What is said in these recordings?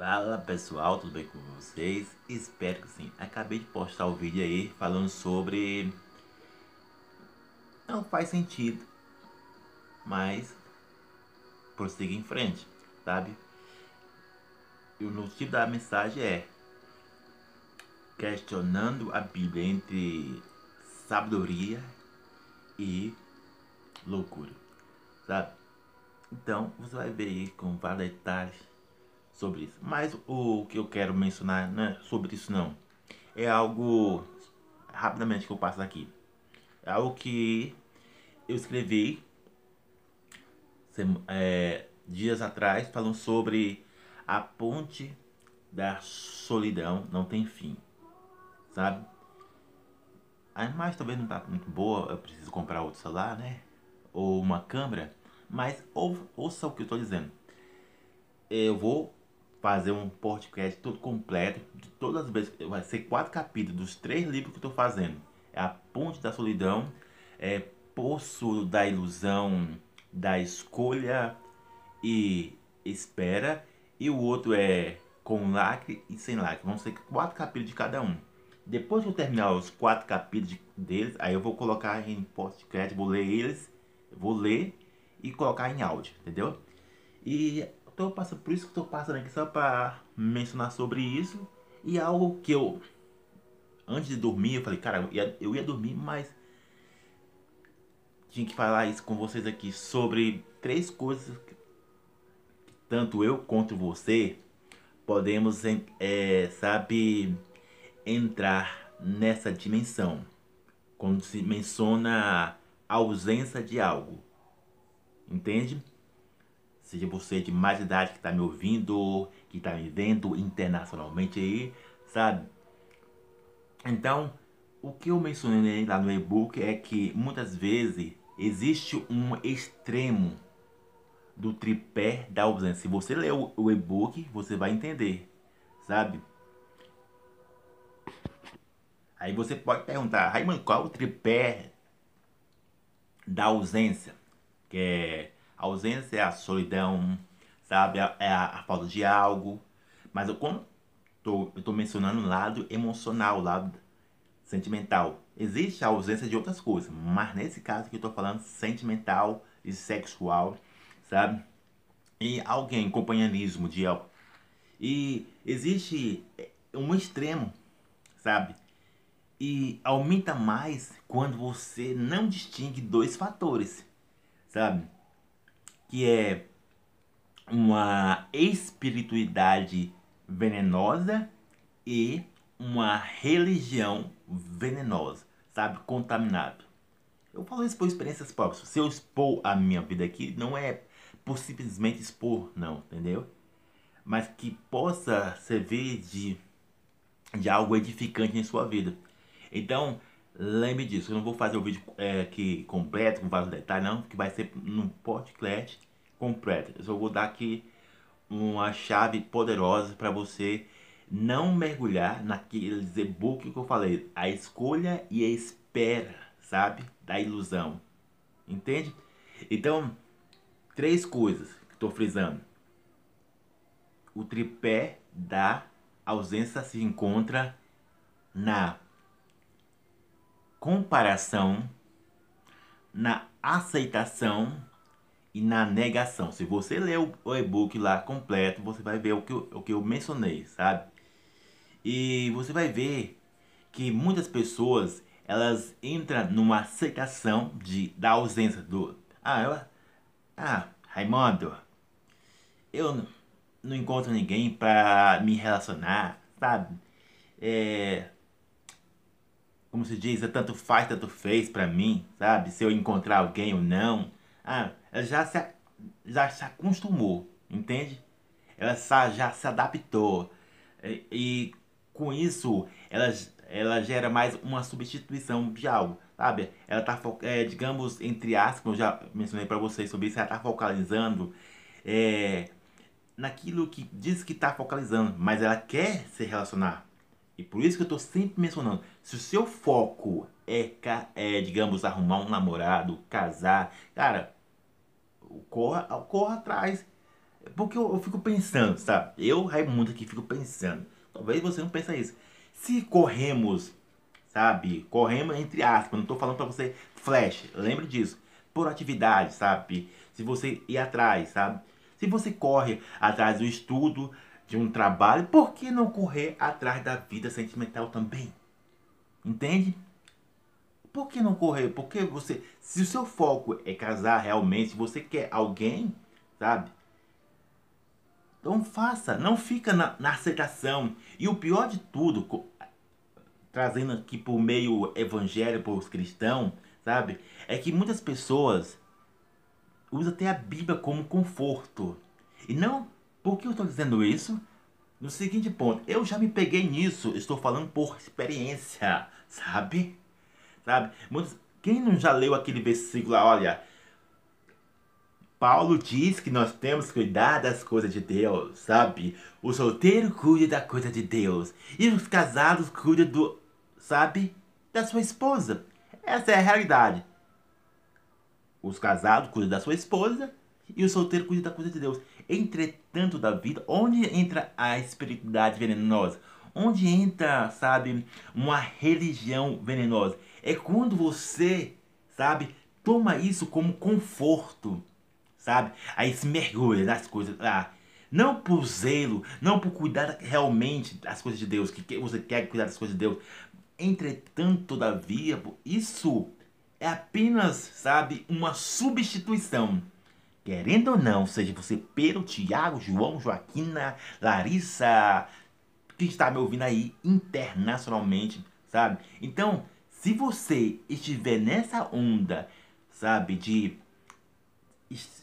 Fala pessoal, tudo bem com vocês? Espero que sim. Acabei de postar o vídeo aí falando sobre. Não faz sentido, mas prossiga em frente, sabe? E o título da mensagem é Questionando a Bíblia entre sabedoria e loucura, sabe? Então você vai ver aí com vários detalhes sobre isso. Mas o que eu quero mencionar né, sobre isso não. É algo rapidamente que eu passo aqui. É algo que eu escrevi é, dias atrás falando sobre a ponte da solidão não tem fim. Sabe? A imagem talvez não tá muito boa, eu preciso comprar outro celular, né? Ou uma câmera. Mas ou, ouça o que eu estou dizendo. Eu vou fazer um podcast todo completo, de todas as vezes, vai ser quatro capítulos dos três livros que eu estou fazendo. É a Ponte da Solidão, é Poço da Ilusão, da Escolha e Espera, e o outro é Com Lacre e Sem Lacre. Vão ser quatro capítulos de cada um. Depois que eu terminar os quatro capítulos deles, aí eu vou colocar em podcast, vou ler eles, vou ler e colocar em áudio, entendeu? E tô passando, por isso que estou passando aqui só para mencionar sobre isso. E algo que eu, antes de dormir, eu falei, cara, eu ia, eu ia dormir, mas tinha que falar isso com vocês aqui sobre três coisas que tanto eu quanto você podemos, é, sabe, entrar nessa dimensão. Quando se menciona a ausência de algo. Entende? Seja você de mais idade que está me ouvindo, que está me vendo internacionalmente aí, sabe? Então, o que eu mencionei lá no e-book é que muitas vezes existe um extremo do tripé da ausência. Se você ler o e-book, você vai entender, sabe? Aí você pode perguntar, Raimundo, qual é o tripé da ausência? Que é a ausência é a solidão, sabe? É a, a falta de algo. Mas eu, como tô, eu tô mencionando o lado emocional, o lado sentimental. Existe a ausência de outras coisas, mas nesse caso que eu tô falando sentimental e sexual, sabe? E alguém, companheirismo de E existe um extremo, sabe? E aumenta mais quando você não distingue dois fatores, sabe? Que é uma espiritualidade venenosa e uma religião venenosa, sabe? Contaminado. Eu falo isso por experiências próprias. Se eu expor a minha vida aqui, não é por simplesmente expor, não, entendeu? Mas que possa servir de, de algo edificante em sua vida. Então, Lembre disso, eu não vou fazer o vídeo é, aqui completo, com vários detalhes, não, que vai ser num podcast completo. Eu só vou dar aqui uma chave poderosa para você não mergulhar naqueles e-book que eu falei, a escolha e a espera, sabe? Da ilusão. Entende? Então, três coisas que estou frisando. O tripé da ausência se encontra na comparação, na aceitação e na negação. Se você ler o e-book lá completo, você vai ver o que, eu, o que eu mencionei, sabe? E você vai ver que muitas pessoas elas entram numa aceitação de, da ausência do. Ah, eu, ah, Raimundo, eu não encontro ninguém para me relacionar, sabe? É, como se diz, é tanto faz, tanto fez para mim, sabe? Se eu encontrar alguém ou não. Ah, ela já se, já se acostumou, entende? Ela já se adaptou. E, e com isso, ela, ela gera mais uma substituição de algo, sabe? Ela tá, é, digamos, entre aspas, eu já mencionei para vocês sobre isso, ela tá focalizando é, naquilo que diz que tá focalizando, mas ela quer se relacionar e por isso que eu estou sempre mencionando, se o seu foco é, é, digamos, arrumar um namorado, casar, cara, corra, corra atrás. Porque eu, eu fico pensando, sabe? Eu, Raimundo, aqui fico pensando. Talvez você não pense isso. Se corremos, sabe? Corremos entre aspas, não estou falando para você flash, lembre disso. Por atividade, sabe? Se você ir atrás, sabe? Se você corre atrás do estudo, de um trabalho, por que não correr atrás da vida sentimental também? Entende? Por que não correr? Porque você, se o seu foco é casar realmente, se você quer alguém, sabe? Então faça, não fica na, na aceitação. E o pior de tudo, trazendo aqui por meio evangelho para os cristãos, sabe? É que muitas pessoas usam até a Bíblia como conforto. E não por que eu estou dizendo isso? No seguinte ponto, eu já me peguei nisso, estou falando por experiência, sabe? Sabe? Quem não já leu aquele versículo, olha, Paulo diz que nós temos que cuidar das coisas de Deus, sabe? O solteiro cuida da coisa de Deus e os casados cuidam do, sabe, da sua esposa. Essa é a realidade. Os casados cuidam da sua esposa e o solteiro cuida da coisa de Deus. Entretanto, da vida, onde entra a espiritualidade venenosa? Onde entra, sabe, uma religião venenosa? É quando você, sabe, toma isso como conforto, sabe? Aí se mergulha nas coisas lá. Não por zelo, não por cuidar realmente das coisas de Deus, que você quer cuidar das coisas de Deus. Entretanto, todavia, isso é apenas, sabe, uma substituição Querendo ou não, seja você Pedro, Tiago, João, Joaquina, Larissa, que está me ouvindo aí internacionalmente, sabe? Então, se você estiver nessa onda, sabe, de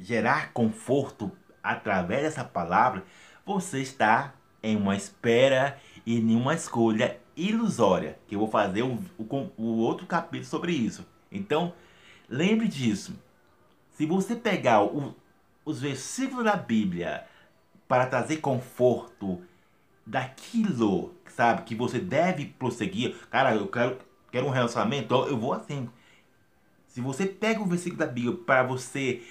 gerar conforto através dessa palavra, você está em uma espera e em uma escolha ilusória, que eu vou fazer o, o, o outro capítulo sobre isso. Então, lembre disso. Se você pegar o, os versículos da Bíblia para trazer conforto daquilo, sabe, que você deve prosseguir, cara, eu quero, quero um relacionamento, eu vou assim. Se você pega o versículo da Bíblia para você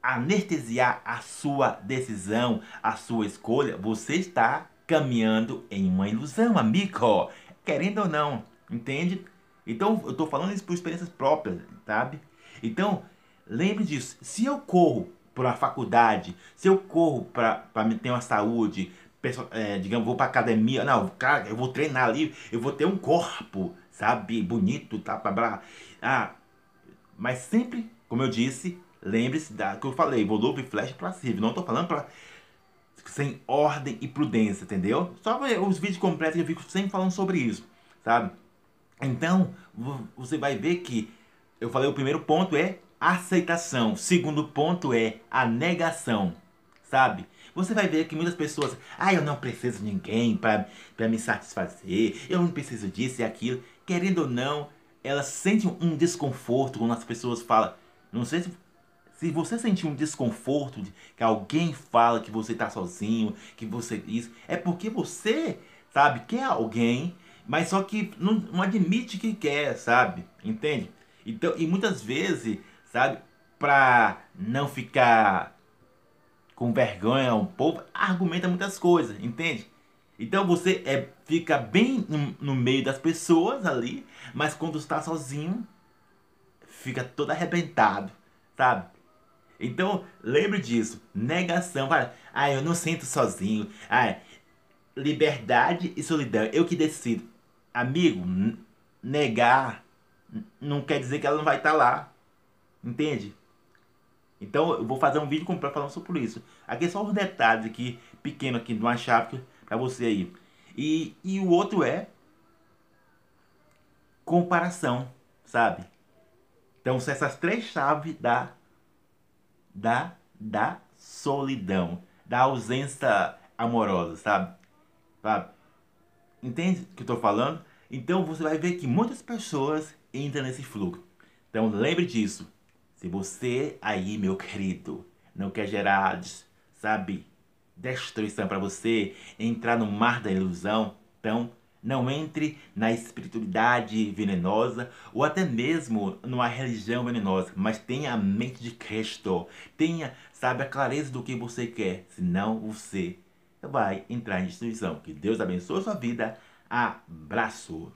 anestesiar a sua decisão, a sua escolha, você está caminhando em uma ilusão, amigo. Querendo ou não, entende? Então, eu estou falando isso por experiências próprias, sabe? Então, Lembre disso. Se eu corro para a faculdade, se eu corro para ter uma saúde, é, digamos, vou para academia, não, cara, eu vou treinar ali, eu vou ter um corpo, sabe, bonito, tá, blá, blá. Ah, mas sempre, como eu disse, lembre-se da que eu falei, volume flash passivo, não estou falando para sem ordem e prudência, entendeu? Só os vídeos completos eu fico sempre falando sobre isso, sabe? Então, você vai ver que eu falei o primeiro ponto é aceitação. Segundo ponto é a negação, sabe? Você vai ver que muitas pessoas, ah, eu não preciso de ninguém para me satisfazer, eu não preciso disso e aquilo. Querendo ou não, elas sentem um desconforto quando as pessoas falam. Não sei se, se você sentir um desconforto de que alguém fala que você está sozinho, que você isso, é porque você, sabe, quer alguém, mas só que não, não admite que quer, sabe? Entende? Então, e muitas vezes sabe? Pra não ficar com vergonha o povo, argumenta muitas coisas, entende? Então você é, fica bem no, no meio das pessoas ali, mas quando está sozinho, fica todo arrebentado, sabe? Então, lembre disso. Negação. Fala, ah, eu não sinto sozinho. Ah, liberdade e solidão. Eu que decido. Amigo, negar não quer dizer que ela não vai estar lá. Entende? Então eu vou fazer um vídeo completo falando sobre isso. Aqui é só os detalhes aqui, pequeno aqui de uma chave para você aí. E, e o outro é comparação, sabe? Então são essas três chaves da, da, da solidão, da ausência amorosa, sabe? sabe? Entende o que eu tô falando? Então você vai ver que muitas pessoas entram nesse fluxo. Então lembre disso. Se você aí, meu querido, não quer gerar, sabe, destruição para você, entrar no mar da ilusão, então Não entre na espiritualidade venenosa ou até mesmo numa religião venenosa, mas tenha a mente de Cristo. Tenha, sabe, a clareza do que você quer, senão você vai entrar em destruição. Que Deus abençoe a sua vida. Abraço!